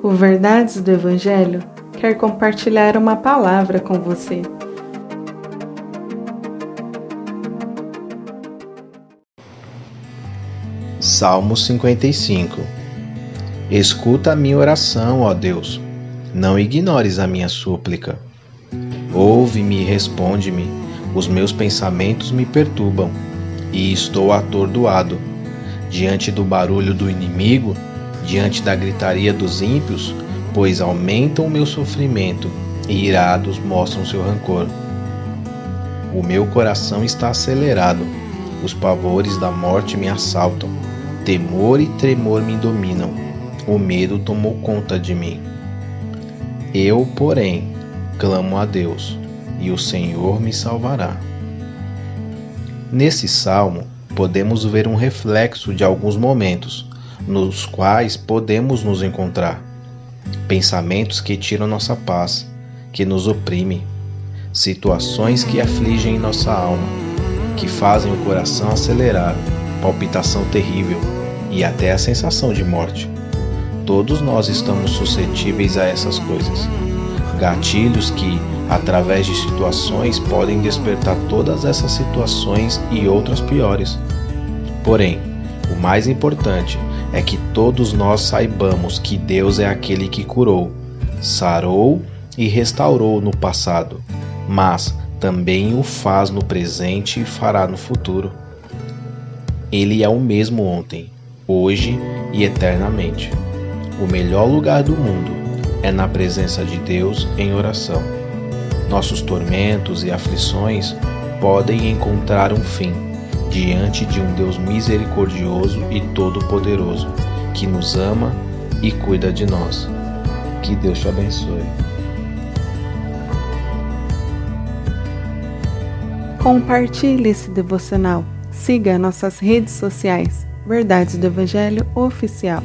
O Verdades do Evangelho quer compartilhar uma palavra com você. Salmo 55 Escuta a minha oração, ó Deus. Não ignores a minha súplica. Ouve-me e responde-me. Os meus pensamentos me perturbam e estou atordoado. Diante do barulho do inimigo, diante da gritaria dos ímpios, pois aumentam o meu sofrimento e irados mostram seu rancor. O meu coração está acelerado, os pavores da morte me assaltam, temor e tremor me dominam, o medo tomou conta de mim. Eu, porém, clamo a Deus, e o Senhor me salvará. Nesse salmo, podemos ver um reflexo de alguns momentos nos quais podemos nos encontrar. Pensamentos que tiram nossa paz, que nos oprimem, situações que afligem nossa alma, que fazem o coração acelerar, palpitação terrível e até a sensação de morte. Todos nós estamos suscetíveis a essas coisas. Gatilhos que, através de situações, podem despertar todas essas situações e outras piores. Porém, o mais importante é que todos nós saibamos que Deus é aquele que curou, sarou e restaurou no passado, mas também o faz no presente e fará no futuro. Ele é o mesmo ontem, hoje e eternamente. O melhor lugar do mundo é na presença de Deus em oração. Nossos tormentos e aflições podem encontrar um fim diante de um Deus misericordioso e todo-poderoso, que nos ama e cuida de nós. Que Deus te abençoe. Compartilhe esse devocional. Siga nossas redes sociais. Verdades do Evangelho Oficial.